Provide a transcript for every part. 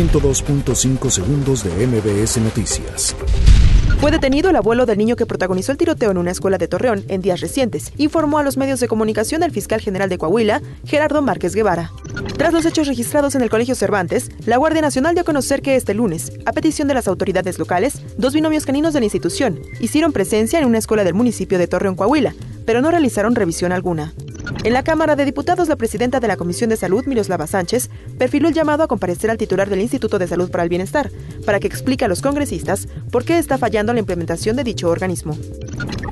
102.5 segundos de MBS Noticias. Fue detenido el abuelo del niño que protagonizó el tiroteo en una escuela de Torreón en días recientes, informó a los medios de comunicación el fiscal general de Coahuila, Gerardo Márquez Guevara. Tras los hechos registrados en el Colegio Cervantes, la Guardia Nacional dio a conocer que este lunes, a petición de las autoridades locales, dos binomios caninos de la institución hicieron presencia en una escuela del municipio de Torreón, Coahuila, pero no realizaron revisión alguna. En la Cámara de Diputados, la presidenta de la Comisión de Salud, Miroslava Sánchez, perfiló el llamado a comparecer al titular del Instituto de Salud para el Bienestar, para que explique a los congresistas por qué está fallando la implementación de dicho organismo.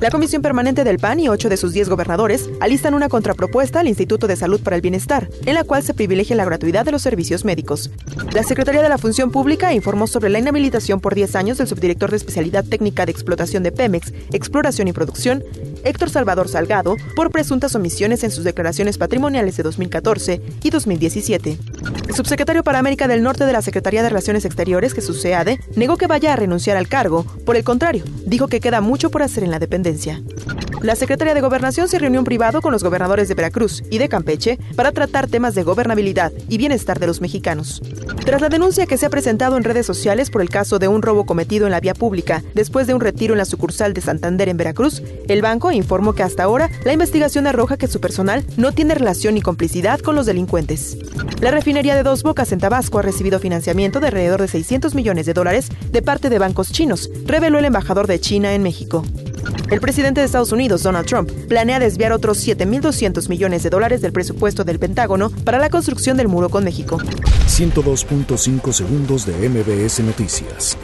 La Comisión Permanente del PAN y ocho de sus diez gobernadores alistan una contrapropuesta al Instituto de Salud para el Bienestar, en la cual se privilegia la gratuidad de los servicios médicos. La Secretaría de la Función Pública informó sobre la inhabilitación por 10 años del subdirector de especialidad técnica de explotación de Pemex, Exploración y Producción, Héctor Salvador Salgado, por presuntas omisiones en sus declaraciones patrimoniales de 2014 y 2017. El subsecretario para América del Norte de la Secretaría de Relaciones Exteriores, Jesús Seade, negó que vaya a renunciar al cargo. Por el contrario, dijo que queda mucho por hacer en la dependencia. La Secretaría de Gobernación se reunió en privado con los gobernadores de Veracruz y de Campeche para tratar temas de gobernabilidad y bienestar de los mexicanos. Tras la denuncia que se ha presentado en redes sociales por el caso de un robo cometido en la vía pública después de un retiro en la sucursal de Santander en Veracruz, el banco informó que hasta ahora la investigación arroja que su personal no tiene relación ni complicidad con los delincuentes. La refinería de Dos Bocas en Tabasco ha recibido financiamiento de alrededor de 600 millones de dólares de parte de bancos chinos, reveló el embajador de China en México. El presidente de Estados Unidos, Donald Trump, planea desviar otros 7.200 millones de dólares del presupuesto del Pentágono para la construcción del muro con México. 102.5 segundos de MBS Noticias.